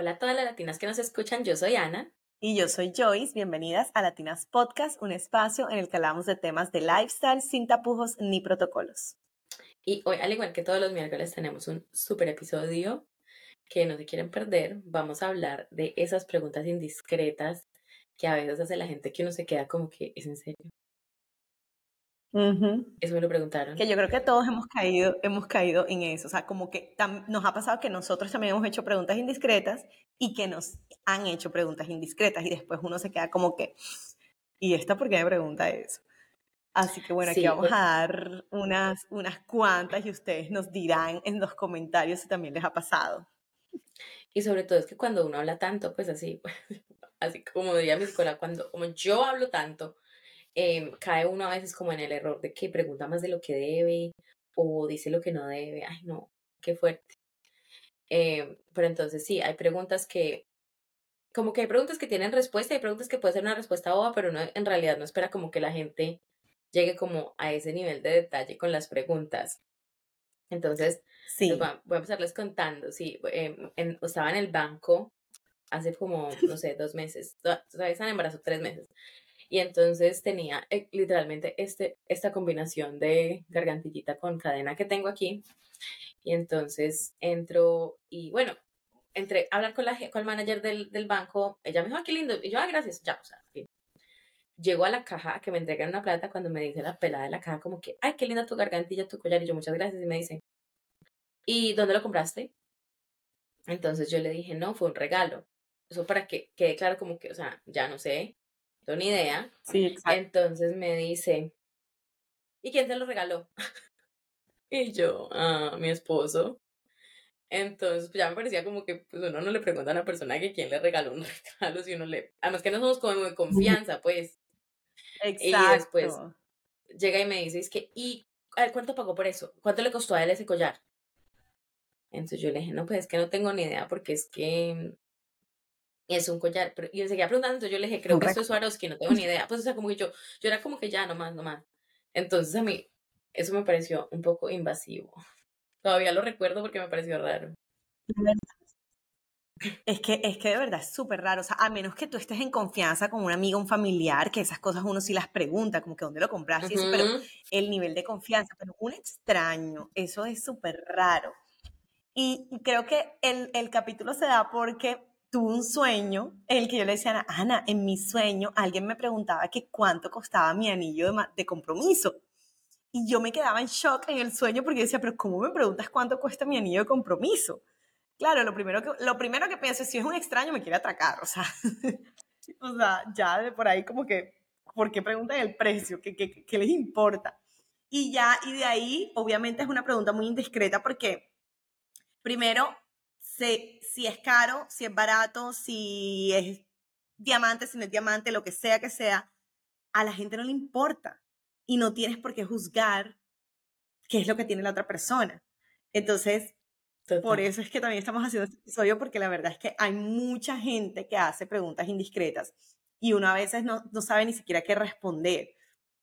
Hola a todas las latinas que nos escuchan, yo soy Ana. Y yo soy Joyce, bienvenidas a Latinas Podcast, un espacio en el que hablamos de temas de lifestyle sin tapujos ni protocolos. Y hoy, al igual que todos los miércoles, tenemos un super episodio que no se quieren perder. Vamos a hablar de esas preguntas indiscretas que a veces hace la gente que uno se queda como que, ¿es en serio? Eso me lo preguntaron. Que yo creo que todos hemos caído, hemos caído en eso. O sea, como que nos ha pasado que nosotros también hemos hecho preguntas indiscretas y que nos han hecho preguntas indiscretas y después uno se queda como que, ¿y esta por qué me pregunta eso? Así que bueno, aquí vamos a dar unas, unas cuantas y ustedes nos dirán en los comentarios si también les ha pasado. Y sobre todo es que cuando uno habla tanto, pues así, así como diría mi escuela, cuando como yo hablo tanto, Em, cae uno a veces como en el error de que pregunta más de lo que debe o dice lo que no debe. Ay, no, qué fuerte. Em, pero entonces sí, hay preguntas que, como que hay preguntas que tienen respuesta, hay preguntas que puede ser una respuesta boba, pero no, en realidad no espera como que la gente llegue como a ese nivel de detalle con las preguntas. Entonces, sí. voy, a, empezarles contando. Sí, em, estaba en el banco hace como, no sé, dos meses, todavía están en embarazo tres meses. Y entonces tenía eh, literalmente este, esta combinación de gargantillita con cadena que tengo aquí. Y entonces entro y bueno, entre hablar con, la, con el manager del, del banco, ella me dijo, ah, qué lindo. Y yo, ah, gracias, ya, o sea, Llego a la caja que me entregan una plata cuando me dice la pelada de la caja como que, ay, qué linda tu gargantilla, tu collar. Y yo, muchas gracias. Y me dice, ¿y dónde lo compraste? Entonces yo le dije, no, fue un regalo. Eso para que quede claro como que, o sea, ya no sé, ni idea. Sí, exacto. Entonces me dice, ¿y quién te lo regaló? y yo, ah, mi esposo. Entonces, pues ya me parecía como que pues uno no le pregunta a una persona que quién le regaló un regalo, si uno le... Además que no somos como de confianza, pues. Exacto. Y después llega y me dice, es que, ¿y cuánto pagó por eso? ¿Cuánto le costó a él ese collar? Entonces yo le dije, no, pues es que no tengo ni idea porque es que es un collar. Pero, y él seguía preguntando, entonces yo le dije, creo que esto es Swarovski, no tengo ni idea. Pues, o sea, como que yo, yo era como que ya, nomás, nomás. Entonces a mí, eso me pareció un poco invasivo. Todavía lo recuerdo porque me pareció raro. Es que, es que de verdad es súper raro. O sea, a menos que tú estés en confianza con un amigo, un familiar, que esas cosas uno sí las pregunta, como que dónde lo compraste, pero el nivel de confianza, pero un extraño, eso es súper raro. Y, y, creo que el, el capítulo se da porque tuve un sueño en el que yo le decía a Ana, en mi sueño alguien me preguntaba que cuánto costaba mi anillo de, compromiso. Y yo me quedaba en shock en el sueño porque decía, pero ¿cómo me preguntas cuánto cuesta mi anillo de compromiso? Claro, lo primero que, lo primero que pienso si es un extraño me quiere atracar, o sea, o sea, ya de por ahí como que, ¿por qué preguntan el precio? ¿Qué, qué, qué les importa? Y ya, y de ahí, obviamente es una pregunta muy indiscreta porque, primero, si, es caro, si es barato, si es diamante, si no es diamante, lo que sea que sea, a la gente no le importa y no tienes por qué juzgar qué es lo que tiene la otra persona. Entonces, por eso es que también estamos haciendo este episodio, porque la verdad es que hay mucha gente que hace preguntas indiscretas y uno a veces no, no sabe ni siquiera qué responder.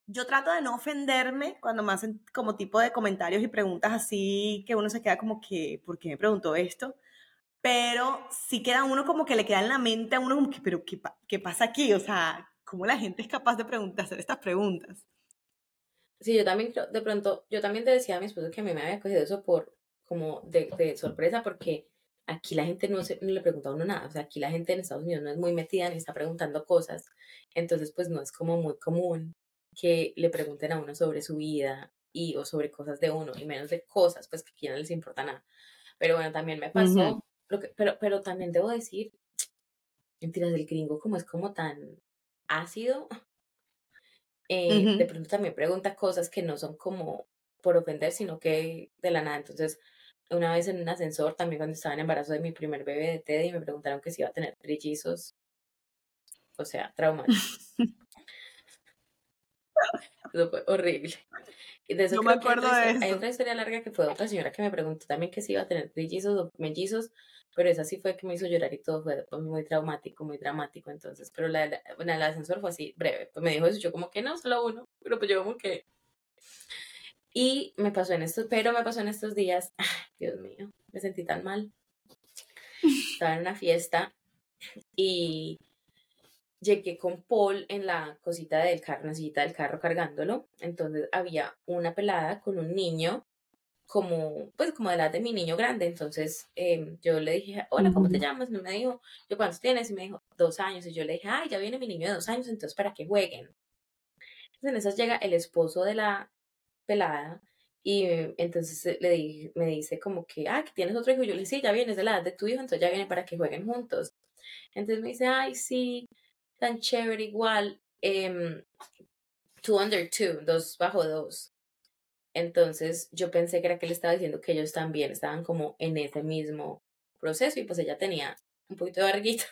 Yo trato de no ofenderme cuando me hacen como tipo de comentarios y preguntas así que uno se queda como que, ¿por qué me preguntó esto? Pero sí queda uno como que le queda en la mente a uno como que, pero ¿qué, qué pasa aquí? O sea, ¿cómo la gente es capaz de preguntar, hacer estas preguntas? Sí, yo también de pronto, yo también te decía a mi esposo que a mí me había cogido eso por, como de, de sorpresa, porque aquí la gente no, se, no le pregunta a uno nada, o sea, aquí la gente en Estados Unidos no es muy metida ni está preguntando cosas, entonces pues no es como muy común que le pregunten a uno sobre su vida y o sobre cosas de uno, y menos de cosas, pues que aquí no les importa nada. Pero bueno, también me pasó pero, pero también debo decir, mentiras del gringo, como es como tan ácido, eh, de pronto también pregunta cosas que no son como por ofender, sino que de la nada. Entonces, una vez en un ascensor, también cuando estaba en embarazo de mi primer bebé de Teddy, me preguntaron que si iba a tener trillizos. O sea, traumático. Eso fue horrible. No me acuerdo de eso. Hay otra historia larga que fue otra señora que me preguntó también que si iba a tener trillizos o mellizos, pero esa sí fue que me hizo llorar y todo fue muy traumático, muy dramático. Entonces, pero la, la, bueno, el ascensor fue así, breve. Pues me dijo eso, yo como que no, solo uno, pero pues yo como que. Y me pasó en estos, pero me pasó en estos días, Dios mío, me sentí tan mal. estaba en una fiesta y llegué con Paul en la cosita del carro, en del carro cargándolo. Entonces había una pelada con un niño como, pues como de la edad de mi niño grande. Entonces em, yo le dije, hola, ¿cómo te llamas? Y me dijo, ¿yo cuántos tienes? Y me dijo, dos años. Y yo le dije, ay, ya viene mi niño de dos años, entonces para que jueguen. Entonces en esas llega el esposo de la pelada y entonces le dije, me dice como que, ah, que tienes otro hijo. Y yo le dije, sí, ya vienes de la edad de tu hijo, entonces ya viene para que jueguen juntos. Entonces me dice, ay, sí, tan chévere igual. Eh, two under two, dos bajo dos. Entonces yo pensé que era que le estaba diciendo que ellos también estaban como en ese mismo proceso y pues ella tenía un poquito de barriguita.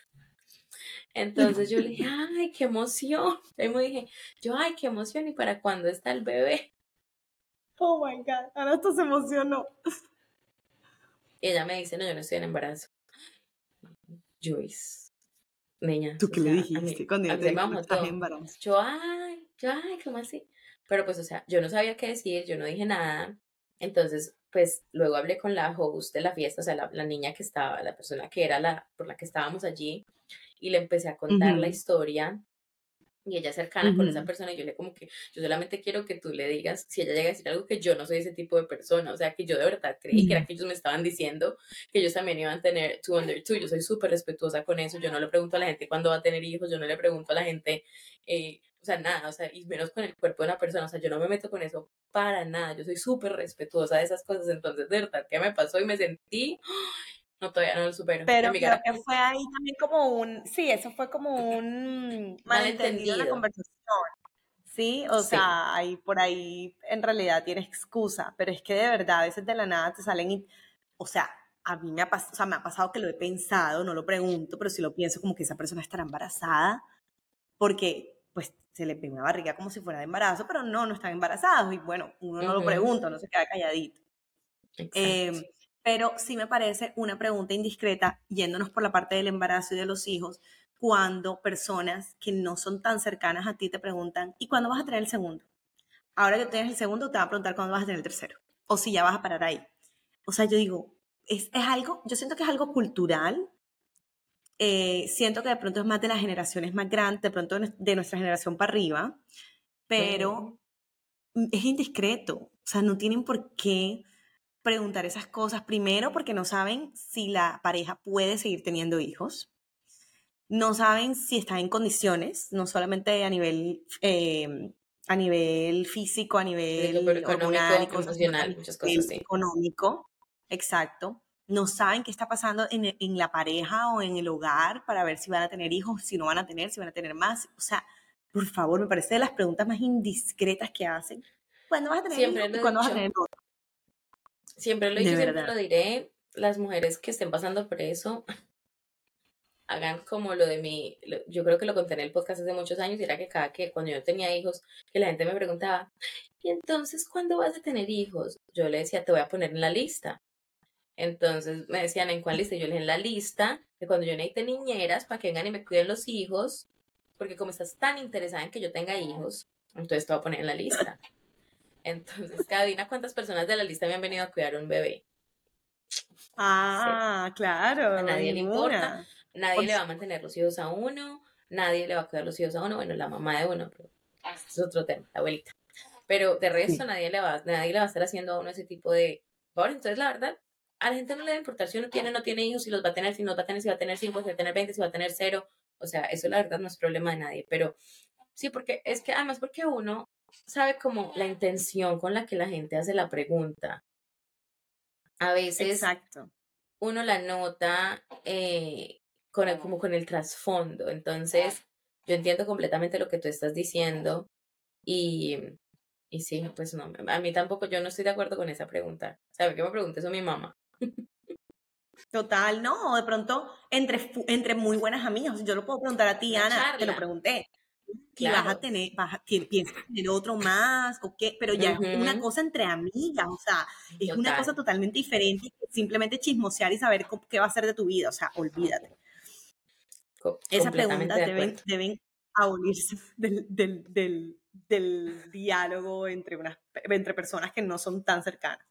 Entonces yo le dije, ay, qué emoción. Y me dije, yo, ay, qué emoción. ¿Y para cuándo está el bebé? Oh my God, ahora esto se emocionó. Y ella me dice, no, yo no estoy en embarazo. Joyce, niña. ¿Tú qué le dijiste cuando yo estás en embarazo? Yo, ay, yo, ay, ¿cómo así? Pero pues, o sea, yo no sabía qué decir, yo no dije nada. Entonces, pues luego hablé con la host de la fiesta, o sea, la, la niña que estaba, la persona que era la por la que estábamos allí, y le empecé a contar la historia y ella cercana con esa persona y yo le como que yo solamente quiero que tú le digas si ella llega a decir algo que yo no soy ese tipo de persona, o sea que yo de verdad creí que era que ellos me estaban diciendo que ellos también iban a tener two under two, yo soy súper respetuosa con eso, yo no le pregunto a la gente cuándo va a tener hijos, yo no le pregunto a la gente, eh, o sea, nada, o sea, y menos con el cuerpo de una persona, o sea, yo no me meto con eso para nada, yo soy súper respetuosa de esas cosas, entonces de verdad, ¿qué me pasó? Y me sentí... No, todavía no lo supero. Pero creo que fue ahí también como un, sí, eso fue como un malentendido en la conversación. Sí, o sea, ahí por ahí en realidad tiene excusa, pero es que de verdad a veces de la nada te salen, y, o sea, a mí me ha, pasado, o sea, me ha pasado que lo he pensado, no lo pregunto, pero si lo pienso como que esa persona estará embarazada, porque pues se le ve una barriga como si fuera de embarazo, pero no, no están embarazados y bueno, uno no lo pregunta, no se queda calladito. Eh, pero sí me parece una pregunta indiscreta, yéndonos por la parte del embarazo y de los hijos, cuando personas que no son tan cercanas a ti te preguntan, ¿y cuándo vas a tener el segundo? Ahora que tienes el segundo, te va a preguntar cuándo vas a tener el tercero, o si ya vas a parar ahí. O sea, yo digo, es, es algo, yo siento que es algo cultural, eh, siento que de pronto es más de las generaciones más grandes, de pronto de nuestra generación para arriba, pero es indiscreto, o sea, no tienen por qué preguntar esas cosas primero porque no saben si la pareja puede seguir teniendo hijos, no saben si está en condiciones, no solamente a nivel, eh, a nivel físico, a nivel económico, emocional, muchas cosas económico, exacto. No saben qué está pasando en, en la pareja o en el hogar para ver si van a tener hijos, si no van a tener, si van a tener más. O sea, por favor, me parece de las preguntas más indiscretas que hacen. ¿Cuándo vas a tener hijos? ¿Cuándo vas a tener otro? Siempre lo dije, siempre lo diré. Las mujeres que estén pasando por eso, hagan como lo de mi, yo creo que lo conté en el podcast hace muchos años, y era que cada que cuando yo tenía hijos, que la gente me preguntaba, ¿y entonces cuándo vas a tener hijos? Yo le decía, te voy a poner en la lista. Entonces me decían, ¿en cuál lista? Yo le dije, en la lista de cuando yo necesite niñeras para que vengan y me cuiden los hijos, porque como estás tan interesada en que yo tenga hijos, entonces te voy a poner en la lista. Entonces, Cadina, ¿cuántas personas de la lista han venido a cuidar un bebé? Ah, claro. A nadie le importa. Nadie le va a mantener los hijos a uno. Nadie le va a cuidar los hijos a uno. Bueno, la mamá de uno, pero es otro tema, la abuelita. Pero de resto, nadie, le va, nadie le va a estar haciendo a uno ese tipo de. Bueno, entonces, la verdad, a la gente no le va a importar si uno tiene o no tiene hijos, si los va a tener, si no va a tener, si va a tener cinco, si va a tener veinte, si va a tener cero. O sea, eso la verdad no es problema de nadie. Pero sí, porque es que además, porque uno sabe como la intención con la que la gente hace la pregunta. A veces Exacto. uno la nota eh, con el, como con el trasfondo. Entonces, yo entiendo completamente lo que tú estás diciendo y, y sí, pues no, a mí tampoco, yo no estoy de acuerdo con esa pregunta. ¿Sabe qué me pregunta eso mi mamá? Total, no, de pronto entre, entre muy buenas amigas, yo lo puedo preguntar a ti, Ana, te lo pregunté y vas a tener, vas a, piensas tener otro más, o qué, pero ya es una cosa entre amigas, o sea, es una cosa totalmente diferente, simplemente chismosear y saber qué va a ser de tu vida, o sea, olvídate. Esa pregunta deben, deben abolirse del, del, del, del, diálogo entre, unas, entre personas que no son tan cercanas.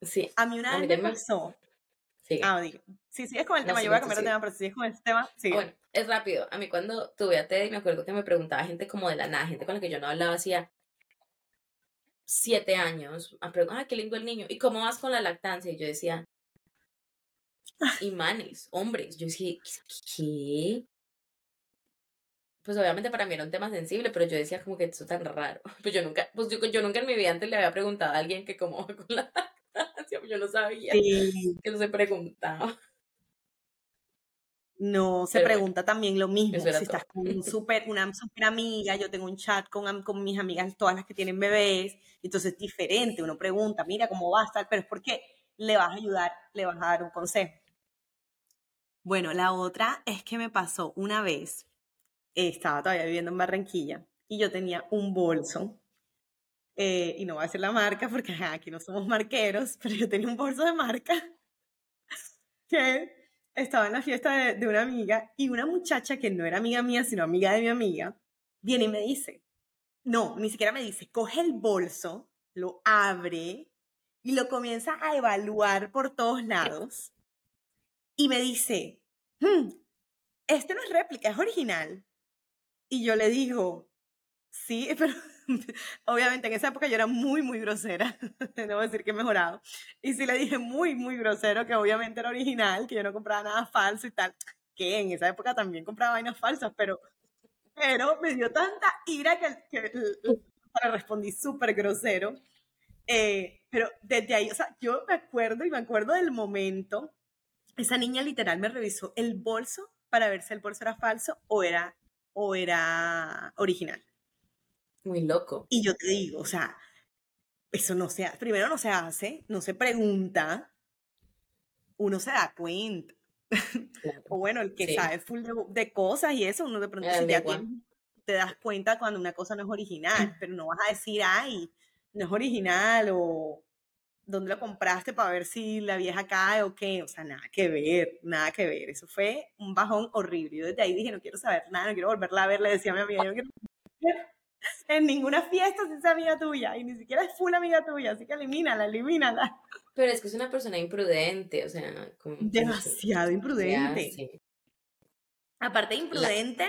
Sí. A mí una vez me pasó Sigue. Ah, digo. Si sigues con el No, tema, sí, yo voy a cambiar de tema, pero si sigues con el tema, sí. Ah, Bueno, es rápido. A mí cuando tuve a Teddy, me acuerdo que me preguntaba gente como de la nada, gente con la que yo no hablaba hacía siete años. A pregun- ah, qué lindo el niño. ¿Y cómo vas con la lactancia? Y yo decía, imanes, hombres. Yo decía, ¿qué? Pues obviamente para mí era un tema sensible, pero yo decía como que eso tan raro. Pues yo nunca, pues yo, yo nunca en mi vida antes le había preguntado a alguien que cómo va con la yo no sabía Sí. que eso se preguntaba. No, se Pero bueno, pregunta también lo mismo. Si estás con un super, una super amiga, yo tengo un chat con, con mis amigas, todas las que tienen bebés, entonces es diferente. Uno pregunta, mira cómo va a estar, pero es porque le vas a ayudar, le vas a dar un consejo. Bueno, la otra es que me pasó una vez, estaba todavía viviendo en Barranquilla y yo tenía un bolso, eh, y no voy a decir la marca porque ajá, aquí no somos marqueros, pero yo tenía un bolso de marca que estaba en la fiesta de, de una amiga y una muchacha que no era amiga mía, sino amiga de mi amiga, viene y me dice, no, ni siquiera me dice, coge el bolso, lo abre y lo comienza a evaluar por todos lados y me dice, "Hmm, este no es réplica, es original. Y yo le digo, sí, pero obviamente en esa época yo era muy, muy grosera, debo decir que he mejorado. Y sí le dije muy, muy grosero que obviamente era original, que yo no compraba nada falso y tal, que en esa época también compraba vainas falsas, pero, pero me dio tanta ira que, que respondí súper grosero. Eh, pero desde ahí, o sea, yo me acuerdo y me acuerdo del momento, esa niña literal me revisó el bolso para ver si el bolso era falso o era, o era original. Muy loco. Y yo te digo, o sea, eso no se hace, primero no se hace, no se pregunta, uno se da cuenta. Claro. O bueno, el que Sí. sabe full de, de cosas y eso, uno de pronto te das cuenta cuando una cosa no es original, pero no vas a decir, ay, no es original o dónde lo compraste para ver si la vieja cae o qué. O sea, nada que ver, nada que ver. Eso fue un bajón horrible. Yo desde ahí dije, no quiero saber nada, no quiero volverla a ver. Le decía a mi amiga, yo no quiero en ninguna fiesta si es amiga tuya y ni siquiera es full amiga tuya, así que elimínala, elimínala. Pero es que es una persona imprudente, o sea, como... Demasiado Ya, imprudente. sí. Aparte de imprudente,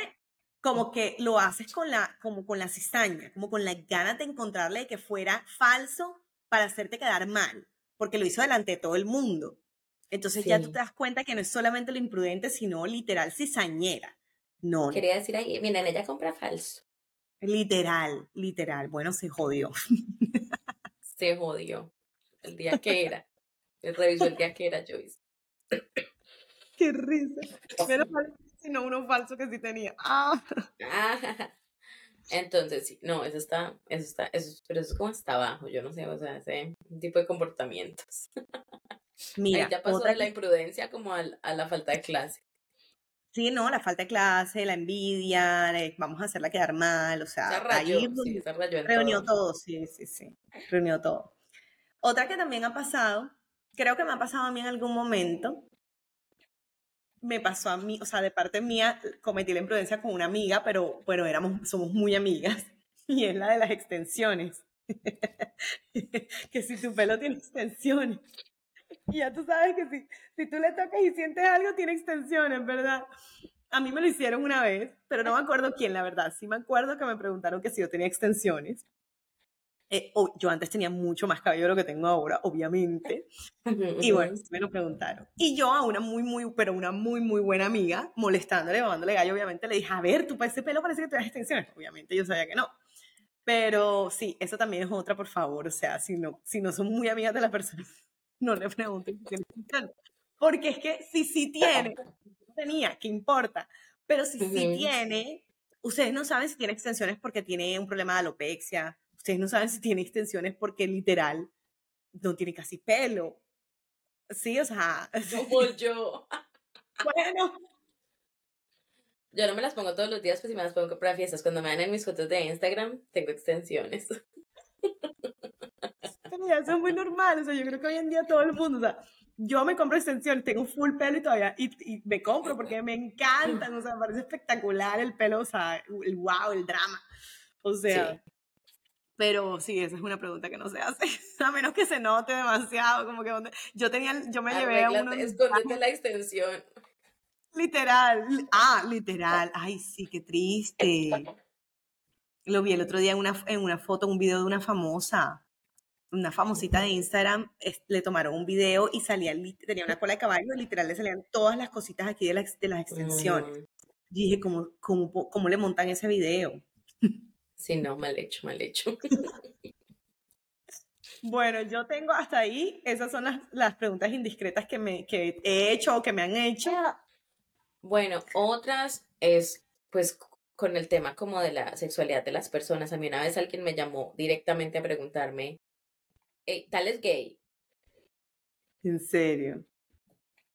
como que lo haces con la, como con la cizaña, como con las ganas de encontrarle que fuera falso para hacerte quedar mal, porque lo hizo delante de todo el mundo. Entonces ya tú te das cuenta que no es solamente lo imprudente, sino literal cizañera. No, Quería decir ahí, miren, ella compra falso. Literal, literal. Bueno, se jodió. Se jodió. El día que era. Él revisó el día que era, Joyce. Qué risa. Pero sino uno falso que sí tenía. Ah. Ah, Entonces, sí, no, eso está, eso está, eso, es- pero eso es como hasta abajo, yo no sé, o sea, ese tipo de comportamientos. Mira, Ahí ya pasó otra de la imprudencia como a la falta de clase. Sí, no, la falta de clase, la envidia, vamos a hacerla quedar mal, o sea, Se rayó, ahí sí, se rayó en reunió todo. todo, sí, sí, sí, reunió todo. Otra que también ha pasado, creo que me ha pasado a mí en algún momento, me pasó a mí, o sea, de parte mía, cometí la imprudencia con una amiga, pero, pero éramos, somos muy amigas, y es la de las extensiones. que si tu pelo tiene extensiones. Y ya tú sabes que si, si tú le tocas y sientes algo, tiene extensiones, ¿verdad? A mí me lo hicieron una vez, pero no me acuerdo quién, la verdad. Sí me acuerdo que me preguntaron que si yo tenía extensiones. Eh, o- yo antes tenía mucho más cabello de lo que tengo ahora, obviamente. Y bueno, me lo preguntaron. Y yo a una muy, muy, pero una muy, muy buena amiga, molestándole, mamándole gallo, obviamente le dije, a ver, tú para ese pelo parece que tienes extensiones. Obviamente yo sabía que no. Pero sí, eso también es otra, por favor. O sea, si no, si no son muy amigas de la persona, no le pregunten si tiene. Porque es que si sí tiene, no tenía, ¿qué importa? Pero si sí tiene, ustedes no saben si tiene extensiones porque tiene un problema de alopecia. Ustedes no saben si tiene extensiones porque literal no tiene casi pelo. Sí, o sea, Como yo. bueno, Yo no me las pongo todos los días, pues si me las pongo para fiestas. Cuando me dan en mis fotos de Instagram, tengo extensiones. ya eso es muy normal. O sea, yo creo que hoy en día todo el mundo, o sea, yo me compro extensiones, tengo full pelo y todavía, y, y me compro porque me encantan, o sea, me parece espectacular el pelo, o sea, el wow, el drama. O sea, Sí. Pero sí, esa es una pregunta que no se hace, a menos que se note demasiado, como que donde yo tenía, yo me llevé a uno... Escóndete la extensión. Literal, ah, literal, ay sí, qué triste. Lo vi el otro día en una, en una foto, un video de una famosa, una famosita de Instagram, le tomaron un video y salía, tenía una cola de caballo, y literal le salían todas las cositas aquí de, la, de las extensiones. Mm. Dije, ¿cómo, cómo, ¿cómo le montan ese video? Sí, no, mal hecho, mal hecho. Bueno, yo tengo hasta ahí, esas son las, las preguntas indiscretas que, me, que he hecho o que me han hecho. Bueno, otras es, pues, con el tema como de la sexualidad de las personas. A mí una vez alguien me llamó directamente a preguntarme, ¿tal es gay? ¿En serio?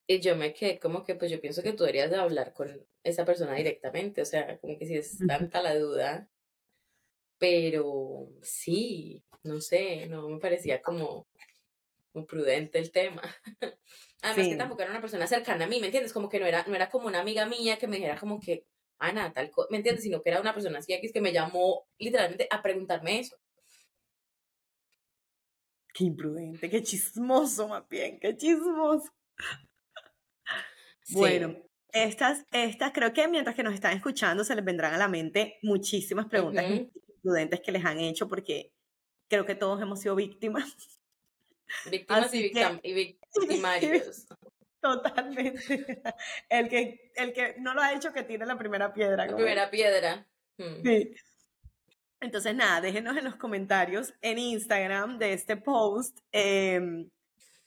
Y yo me quedé como que, pues yo pienso que tú deberías de hablar con esa persona directamente, o sea, como que si es tanta la duda, pero sí, no sé, no me parecía como muy prudente el tema. Además que tampoco era una persona cercana a mí, ¿me entiendes? Como que no era, no era como una amiga mía que me dijera como que, Ana, tal cosa, ¿me entiendes? Sino que era una persona así que me llamó literalmente a preguntarme eso. Qué imprudente, qué chismoso más bien, qué chismoso. Bueno, estas, estas creo que mientras que nos están escuchando se les vendrán a la mente muchísimas preguntas prudentes que les han hecho porque creo que todos hemos sido víctimas. Víctimas y, victimarios. Totalmente. El que, el que no lo ha hecho, que tiene la primera piedra. La primera piedra. Hmm. Sí. Entonces, nada, déjenos en los comentarios en Instagram de este post em,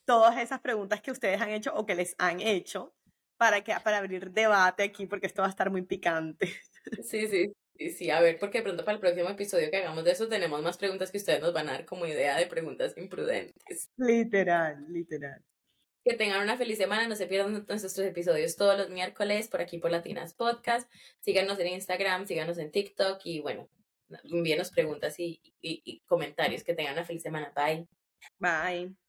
todas esas preguntas que ustedes han hecho o que les han hecho para, que, para abrir debate aquí, porque esto va a estar muy picante. Sí, sí. Sí, sí, a ver, porque de pronto para el próximo episodio que hagamos de eso tenemos más preguntas que ustedes nos van a dar como idea de preguntas imprudentes. Literal, literal. Que tengan una feliz semana, no se pierdan nuestros episodios todos los miércoles por aquí por Latinas Podcast. Síganos en Instagram, síganos en TikTok y bueno, envíenos preguntas y, y, y comentarios. Que tengan una feliz semana. Bye. Bye.